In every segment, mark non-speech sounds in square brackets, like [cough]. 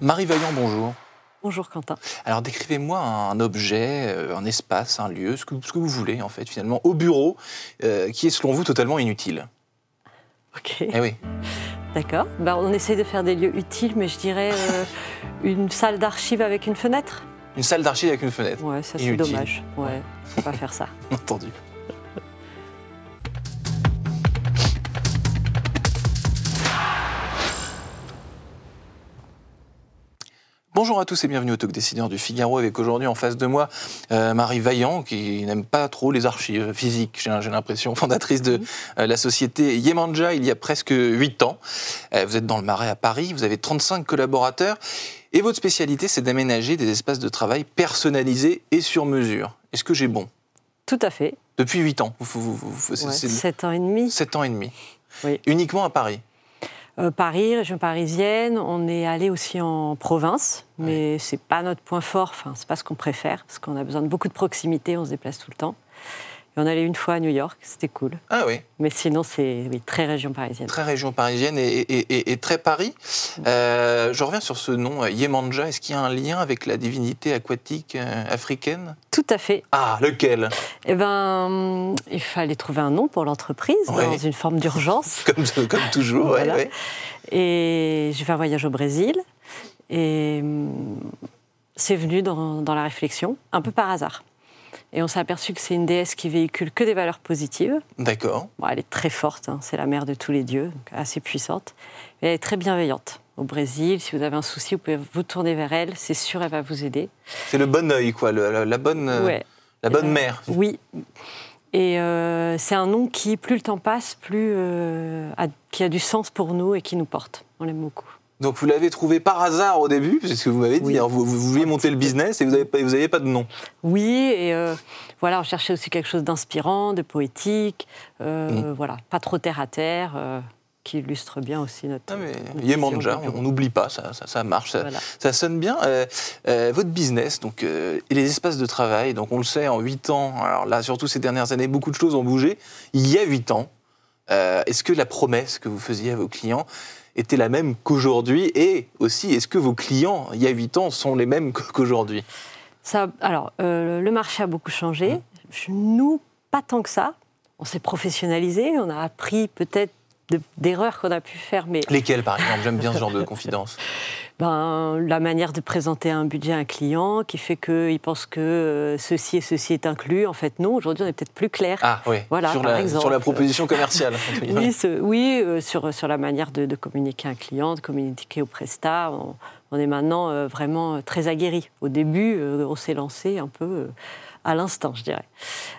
Marie Vaillant, bonjour. Bonjour Quentin. Alors décrivez-moi un objet, euh, un espace, un lieu, ce que, ce que vous voulez en fait finalement, au bureau, euh, qui est selon vous totalement inutile. Ok. Eh oui. D'accord. Bah, on essaie de faire des lieux utiles, mais je dirais euh, une salle d'archives avec une fenêtre? Une salle d'archives avec une fenêtre. Ouais, ça c'est dommage. Ouais, faut pas faire ça. [laughs] Entendu. Bonjour à tous et bienvenue au Talk Décideur du Figaro avec aujourd'hui en face de moi euh, Marie Vaillant qui n'aime pas trop les archives physiques, j'ai l'impression, [laughs] fondatrice de euh, la société Yemanja il y a presque 8 ans. Euh, vous êtes dans le Marais à Paris, vous avez 35 collaborateurs et votre spécialité c'est d'aménager des espaces de travail personnalisés et sur mesure. Est-ce que j'ai bon? Tout à fait. Depuis 8 ans, vous, vous- vous- vous- c'est- Ouais, c'est Sept ans et demi. 7 ans et demi. Oui. Uniquement à Paris? Euh, Paris, région parisienne. On est allé aussi en province, mais c'est pas notre point fort. Enfin, c'est pas ce qu'on préfère, parce qu'on a besoin de beaucoup de proximité. On se déplace tout le temps. Et on allait une fois à New York, c'était cool. Ah oui, Mais sinon, c'est oui, très région parisienne. très région parisienne et, et- et- et très Paris. Euh, je reviens sur ce nom, euh, Yemanja. Est-ce qu'il y a un lien avec la divinité aquatique euh, africaine? Tout à fait. Ah, lequel? Eh hum, il fallait trouver un nom pour l'entreprise dans une forme d'urgence. [laughs] comme, comme toujours, Voilà. ouais. Et j'ai fait un voyage au Brésil. Et hum, c'est venu dans, dans la réflexion, un peu par hasard. Et on s'est aperçu que c'est une déesse qui véhicule que des valeurs positives. D'accord. Bon, elle est très forte, hein, c'est la mère de tous les dieux, donc assez puissante. Et elle est très bienveillante. Au Brésil, si vous avez un souci, vous pouvez vous tourner vers elle. C'est sûr, elle va vous aider. C'est le bon œil, quoi, le- la, la bonne, euh, Ouais. la bonne Euh, mère. Oui. Et euh, c'est un nom qui, plus le temps passe, plus euh, a- qui a du sens pour nous et qui nous porte. On l'aime beaucoup. Donc vous l'avez trouvé par hasard au début, c'est ce que vous m'avez dit. Oui. Alors, vous, vous vouliez monter le business et vous n'avez pas, vous aviez pas de nom. Oui, et euh, voilà, on cherchait aussi quelque chose d'inspirant, de poétique, euh, voilà, pas trop terre à terre, euh, qui illustre bien aussi notre. Ah, mais notre Yemanja, on n'oublie pas, ça, ça, ça marche, ça, Voilà. ça sonne bien. Votre business, donc, et les espaces de travail, donc on le sait, en 8 ans, alors là, surtout ces dernières années, beaucoup de choses ont bougé. Il y a 8 ans, est-ce que la promesse que vous faisiez à vos clients était la même qu'aujourd'hui Et aussi, est-ce que vos clients, il y a 8 ans, sont les mêmes qu'aujourd'hui? Ça, alors, euh, le marché a beaucoup changé. Nous, pas tant que ça. On s'est professionnalisé, on a appris peut-être de- d'erreurs qu'on a pu faire, mais Lesquels, par exemple? J'aime bien ce genre de confidence. [laughs] ben, la manière de présenter un budget à un client qui fait qu'il pense que euh, ceci et ceci est inclus. En fait, non. Aujourd'hui, on est peut-être plus clair. Ah oui, Voilà, sur, par la, exemple. sur la proposition commerciale. Oui, ce- oui euh, sur, sur la manière de, de communiquer à un client, de communiquer au prestat. On, on est maintenant euh, vraiment très aguerri. Au début, euh, on s'est lancé un peu à l'instant, je dirais.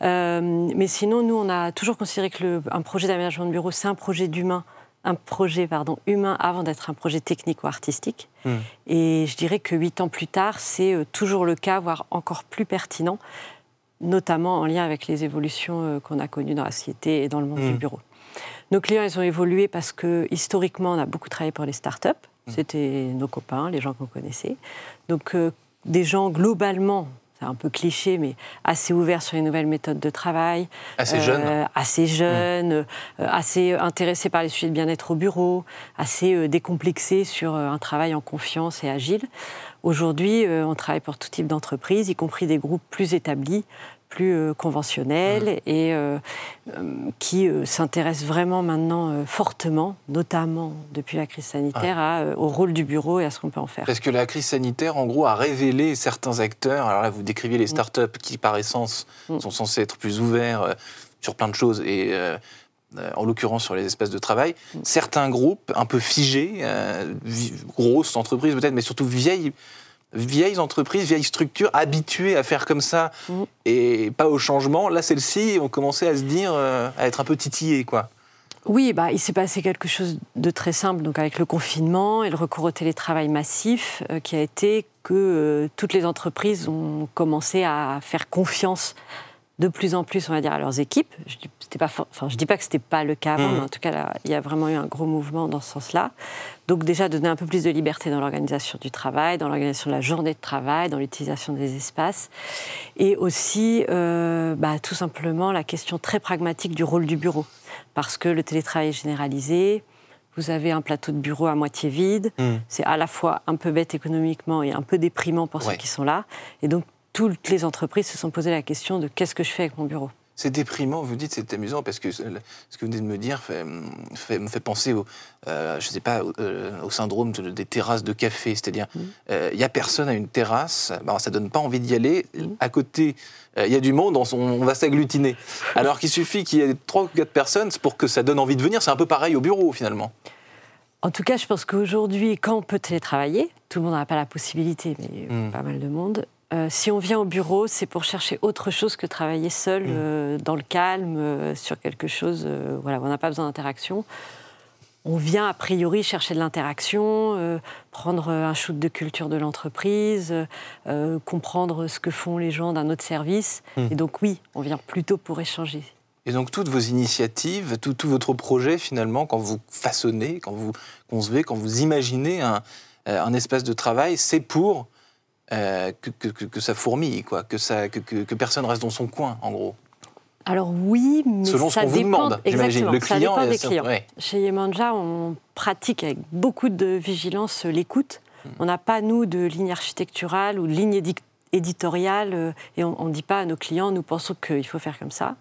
Mais sinon, nous, on a toujours considéré que le- un projet d'aménagement de bureau, c'est un projet d'humain, un projet pardon, humain avant d'être un projet technique ou artistique. Hmm. Et je dirais que huit ans plus tard, c'est euh, toujours le cas, voire encore plus pertinent, notamment en lien avec les évolutions euh, qu'on a connues dans la société et dans le monde Hmm. du bureau. Nos clients, ils ont évolué parce que historiquement, on a beaucoup travaillé pour les startups. Hmm. C'était nos copains, les gens qu'on connaissait. Donc, euh, des gens globalement, c'est un peu cliché, mais assez ouverts sur les nouvelles méthodes de travail. Assez Euh, jeune. Assez jeunes, euh, assez intéressés par les sujets de bien-être au bureau, assez euh, décomplexés sur euh, un travail en confiance et agile. Aujourd'hui, euh, on travaille pour tout type d'entreprise, y compris des groupes plus établis, plus euh, conventionnels et euh, qui s'intéressent vraiment maintenant euh, fortement, notamment depuis la crise sanitaire, à, euh, au rôle du bureau et à ce qu'on peut en faire. Parce que la crise sanitaire, en gros, a révélé certains acteurs. Alors là, vous décriviez les startups qui, par essence, Mm. sont censés être plus ouverts sur plein de choses, et en l'occurrence sur les espaces de travail. Mm. Certains groupes un peu figés, euh, grosses entreprises peut-être, mais surtout vieilles, vieilles entreprises, vieilles structures habituées à faire comme ça Mm. et pas au changement. Là, celles-ci ont commencé à se dire, euh, à être un peu titillées, quoi. Oui, bah, il s'est passé quelque chose de très simple donc avec le confinement et le recours au télétravail massif euh, qui a été que euh, toutes les entreprises ont commencé à faire confiance de plus en plus, on va dire, à leurs équipes. Je ne pas, enfin, je dis pas que ce n'était pas le cas avant, mmh. mais en tout cas, il y a vraiment eu un gros mouvement dans ce sens-là. Donc déjà, donner un peu plus de liberté dans l'organisation du travail, dans l'organisation de la journée de travail, dans l'utilisation des espaces. Et aussi, euh, bah, tout simplement, la question très pragmatique du rôle du bureau. Parce que le télétravail est généralisé, vous avez un plateau de bureau à moitié vide. Mmh. C'est à la fois un peu bête économiquement et un peu déprimant pour ceux qui sont là. Et donc, toutes les entreprises se sont posé la question de qu'est-ce que je fais avec mon bureau. C'est déprimant, vous dites, c'est amusant parce que ce que vous venez de me dire fait, me fait penser au, euh, je sais pas, euh, au syndrome des terrasses de café. C'est-à-dire, mmh. euh, il n'y a personne à une terrasse, ben, ça donne pas envie d'y aller. Mmh. À côté, il y a du monde, on, on va s'agglutiner. [laughs] Alors qu'il suffit qu'il y ait trois ou quatre personnes pour que ça donne envie de venir. C'est un peu pareil au bureau finalement. En tout cas, je pense qu'aujourd'hui, quand on peut télétravailler, tout le monde n'a pas la possibilité, mais mmh. pas mal de monde, euh, si on vient au bureau, c'est pour chercher autre chose que travailler seul, mm. euh, dans le calme, euh, sur quelque chose. voilà, on n'a pas besoin d'interaction. On vient a priori chercher de l'interaction, prendre un shoot de culture de l'entreprise, comprendre ce que font les gens d'un autre service. Mm. Et donc oui, on vient plutôt pour échanger. Et donc toutes vos initiatives, tout, votre projet finalement, quand vous façonnez, quand vous concevez, quand vous imaginez un, un espace de travail, c'est pour euh, que, ça fourmille, quoi, que, ça, que, personne reste dans son coin, en gros. Alors oui, mais Selon ça ce vous demande, j'imagine. Le client ça dépend des clients. Chez Yemanja, on pratique avec beaucoup de vigilance l'écoute. Hmm. On n'a pas, nous, de ligne architecturale ou de ligne éditoriale euh, et on ne dit pas à nos clients, nous pensons qu'il faut faire comme ça.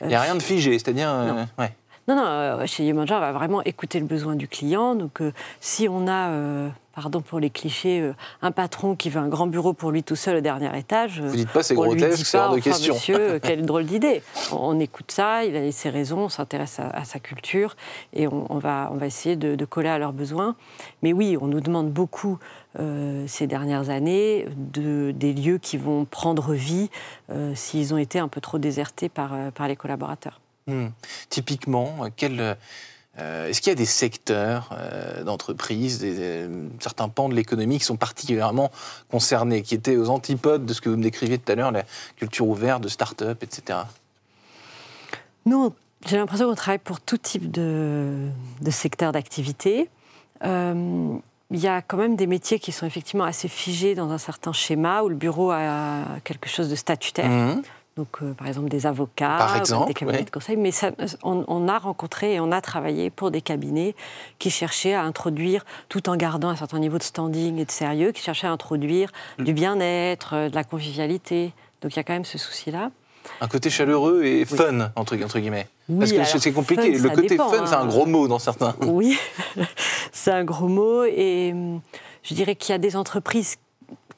Il n'y a rien de figé, c'est-à-dire... Non. Ouais. Non, non, chez Yemanja, on va vraiment écouter le besoin du client. Donc, si on a pardon pour les clichés, euh, un patron qui veut un grand bureau pour lui tout seul au dernier étage. Vous dites pas c'est grotesque, c'est hors de question. Monsieur, euh, [laughs] quelle drôle d'idée. On, écoute ça, il a ses raisons, on s'intéresse à, sa culture et on, va, on va essayer de, coller à leurs besoins. Mais oui, on nous demande beaucoup euh, ces dernières années de, des lieux qui vont prendre vie s'ils ont été un peu trop désertés par, par les collaborateurs. Hmm. Typiquement, quel euh, est-ce qu'il y a des secteurs euh, d'entreprise, certains pans de l'économie qui sont particulièrement concernés, qui étaient aux antipodes de ce que vous me décriviez tout à l'heure, la culture ouverte, de start-up, etc. Nous, j'ai l'impression qu'on travaille pour tout type de, secteur d'activité. Euh, il y a quand même des métiers qui sont effectivement assez figés dans un certain schéma, où le bureau a quelque chose de statutaire. Mmh. Donc, euh, par exemple, des avocats, des cabinets de conseil. Mais on, a rencontré et on a travaillé pour des cabinets qui cherchaient à introduire, tout en gardant un certain niveau de standing et de sérieux, qui cherchaient à introduire mm. du bien-être, euh, de la convivialité. Donc, il y a quand même ce souci-là. Un côté chaleureux et fun, entre, guillemets. Parce que c'est compliqué. le côté fun, c'est un hein. gros mot dans certains. Oui, [laughs] c'est un gros mot. Et hum, je dirais qu'il y a des entreprises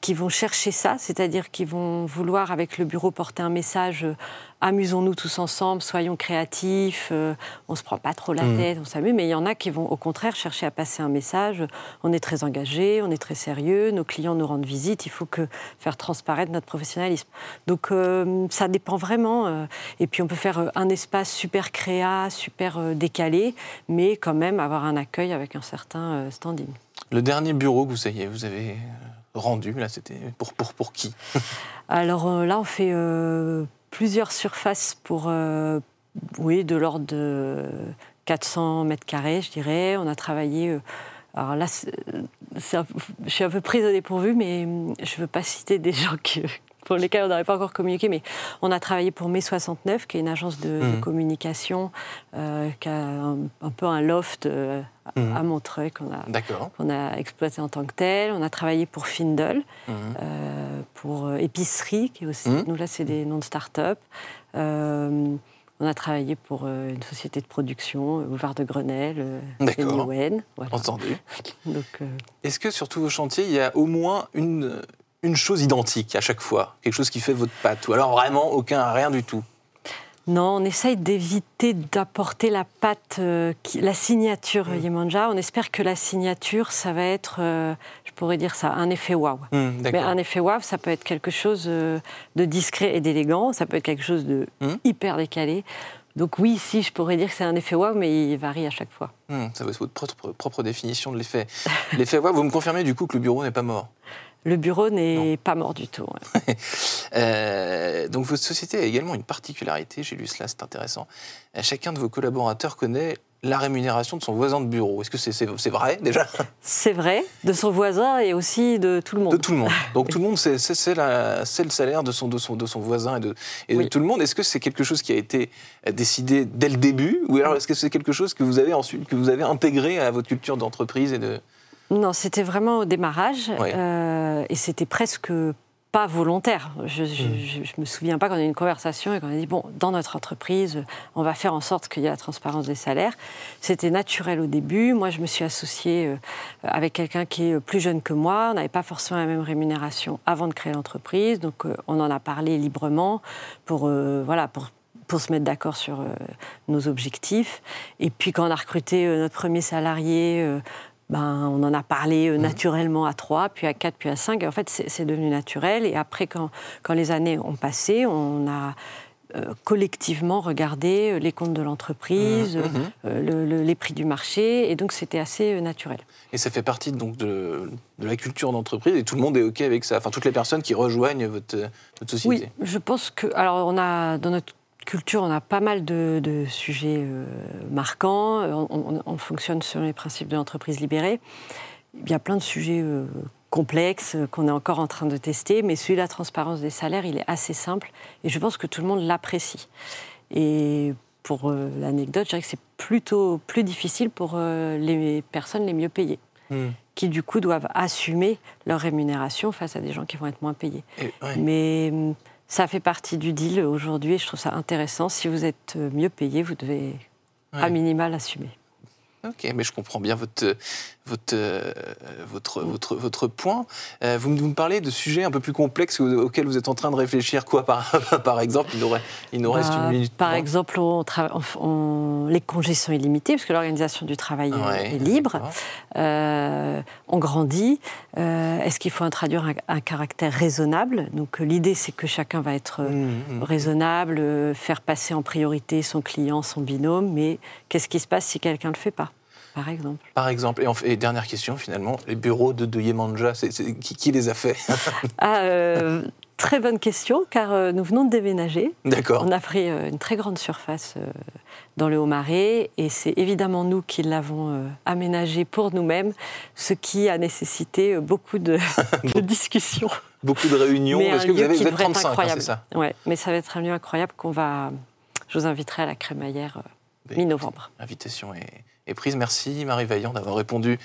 qui vont chercher ça, c'est-à-dire qui vont vouloir avec le bureau porter un message euh, amusons-nous tous ensemble, soyons créatifs, on euh, on se prend pas trop la mmh. tête, on s'amuse, mais il y en a qui vont au contraire chercher à passer un message on est très engagé, on est très sérieux, nos clients nous rendent visite, il faut que faire transparaître notre professionnalisme. Donc euh, ça dépend vraiment et puis on peut faire un espace super créa, super décalé, mais quand même avoir un accueil avec un certain standing. Le dernier bureau que vous avez, vous avez rendu Là, c'était pour, pour, qui? [laughs] Alors euh, là, on fait euh, plusieurs surfaces pour, euh, oui, de l'ordre de 400 mètres carrés, je dirais. On a travaillé. alors là, je suis un peu prise au dépourvu, mais je ne veux pas citer des [laughs] gens qui, pour lesquels on n'aurait pas encore communiqué, mais on a travaillé pour Mai 69, qui est une agence de, mmh. communication, euh, qui a un, peu un loft euh, mmh. à Montreuil qu'on a, a exploité en tant que tel. On a travaillé pour Findle, mmh. euh, pour Épicerie, qui est aussi, nous là c'est des noms de start-up. on a travaillé pour une société de production, Boulevard de Grenelle, D'accord. Voilà. Entendu. [laughs] Est-ce que sur tous vos chantiers, il y a au moins une, une chose identique à chaque fois, quelque chose qui fait votre patte, ou alors vraiment aucun, rien du tout non, on essaye d'éviter d'apporter la patte, euh, la signature mmh. Yemanja. On espère que la signature, ça va être, euh, je pourrais dire ça, un effet waouh. Mmh, Mais un effet waouh, ça peut être quelque chose euh, de discret et d'élégant, ça peut être quelque chose de mmh. hyper décalé. Donc oui, si, je pourrais dire que c'est un effet wow, mais il varie à chaque fois. Hmm, ça va être votre propre, propre définition de l'effet. l'effet wow, vous me confirmez du coup que le bureau n'est pas mort? Le bureau n'est pas mort du tout. [laughs] euh, donc votre société a également une particularité, j'ai lu cela, c'est intéressant. Euh, chacun de vos collaborateurs connaît la rémunération de son voisin de bureau. Est-ce que c'est vrai déjà? C'est vrai, de son voisin et aussi de tout le monde. De tout le monde. Donc tout le monde, c'est le salaire de son, de, son, de son voisin et de, et de tout le monde. Est-ce que c'est quelque chose qui a été décidé dès le début? Ou alors est-ce que c'est quelque chose que vous avez ensuite que vous avez intégré à votre culture d'entreprise et de... Non, c'était vraiment au démarrage euh, et c'était presque pas volontaire. Je ne hmm. me souviens pas qu'on a eu une conversation et qu'on a dit, bon, dans notre entreprise, on va faire en sorte qu'il y ait la transparence des salaires. C'était naturel au début. Moi, je me suis associée euh, avec quelqu'un qui est plus jeune que moi. On n'avait pas forcément la même rémunération avant de créer l'entreprise. Donc, euh, on en a parlé librement pour, voilà, pour pour se mettre d'accord sur nos objectifs. Et puis quand on a recruté notre premier salarié, ben, on en a parlé euh, mmh. naturellement à trois, puis à quatre, puis à cinq. en fait, c'est devenu naturel. Et après, quand, quand, les années ont passé, on a euh, collectivement regardé euh, les comptes de l'entreprise, mmh. Mmh. les prix du marché. Et donc, c'était assez naturel. Et ça fait partie donc de, de la culture d'entreprise et tout le monde est OK avec ça Enfin, toutes les personnes qui rejoignent votre, votre société Oui, je pense que. Alors, on a dans notre culture, on a pas mal de, sujets euh, marquants. On, fonctionne selon les principes de l'entreprise libérée. Il y a plein de sujets euh, complexes qu'on est encore en train de tester, mais celui de la transparence des salaires, il est assez simple et je pense que tout le monde l'apprécie. Et pour euh, l'anecdote, je dirais que c'est plutôt plus difficile pour les personnes les mieux payées. Hmm. qui du coup doivent assumer leur rémunération face à des gens qui vont être moins payés. Mais hum, ça fait partie du deal aujourd'hui et je trouve ça intéressant. Si vous êtes mieux payé, vous devez à minima l'assumer. Ok, mais je comprends bien votre, votre, euh, votre, votre, votre point. Euh, vous, me parlez de sujets un peu plus complexes auxquels vous êtes en train de réfléchir. Quoi, par, [laughs] par exemple Il nous, reste, il nous reste une bah, minute. Par exemple, on les congés sont illimités, parce que l'organisation du travail est libre. Euh, on grandit. Est-ce qu'il faut introduire un, caractère raisonnable? Donc l'idée, c'est que chacun va être mmh, mmh. raisonnable, faire passer en priorité son client, son binôme, mais qu'est-ce qui se passe si quelqu'un ne le fait pas? Par exemple. Par exemple. Et, dernière question, finalement, les bureaux de, de Yemanja, qui, les a faits [laughs] ah, euh, Très bonne question, car euh, nous venons de déménager. D'accord. On a pris euh, une très grande surface dans le Haut-Marais, et c'est évidemment nous qui l'avons aménagé pour nous-mêmes, ce qui a nécessité beaucoup de, [laughs] discussions. Beaucoup de réunions, parce que vous avez, vous 35, hein, c'est ça Ouais, mais ça va être un lieu incroyable qu'on va... Je vous inviterai à la crémaillère mi-novembre. L'invitation est prise. Merci Marie Vaillant d'avoir répondu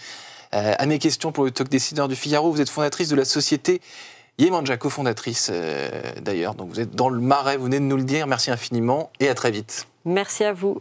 euh, à mes questions pour le Talk Décideur du Figaro. Vous êtes fondatrice de la société Yemanja, cofondatrice euh, d'ailleurs. Donc vous êtes dans le marais, vous venez de nous le dire. Merci infiniment et à très vite. Merci à vous.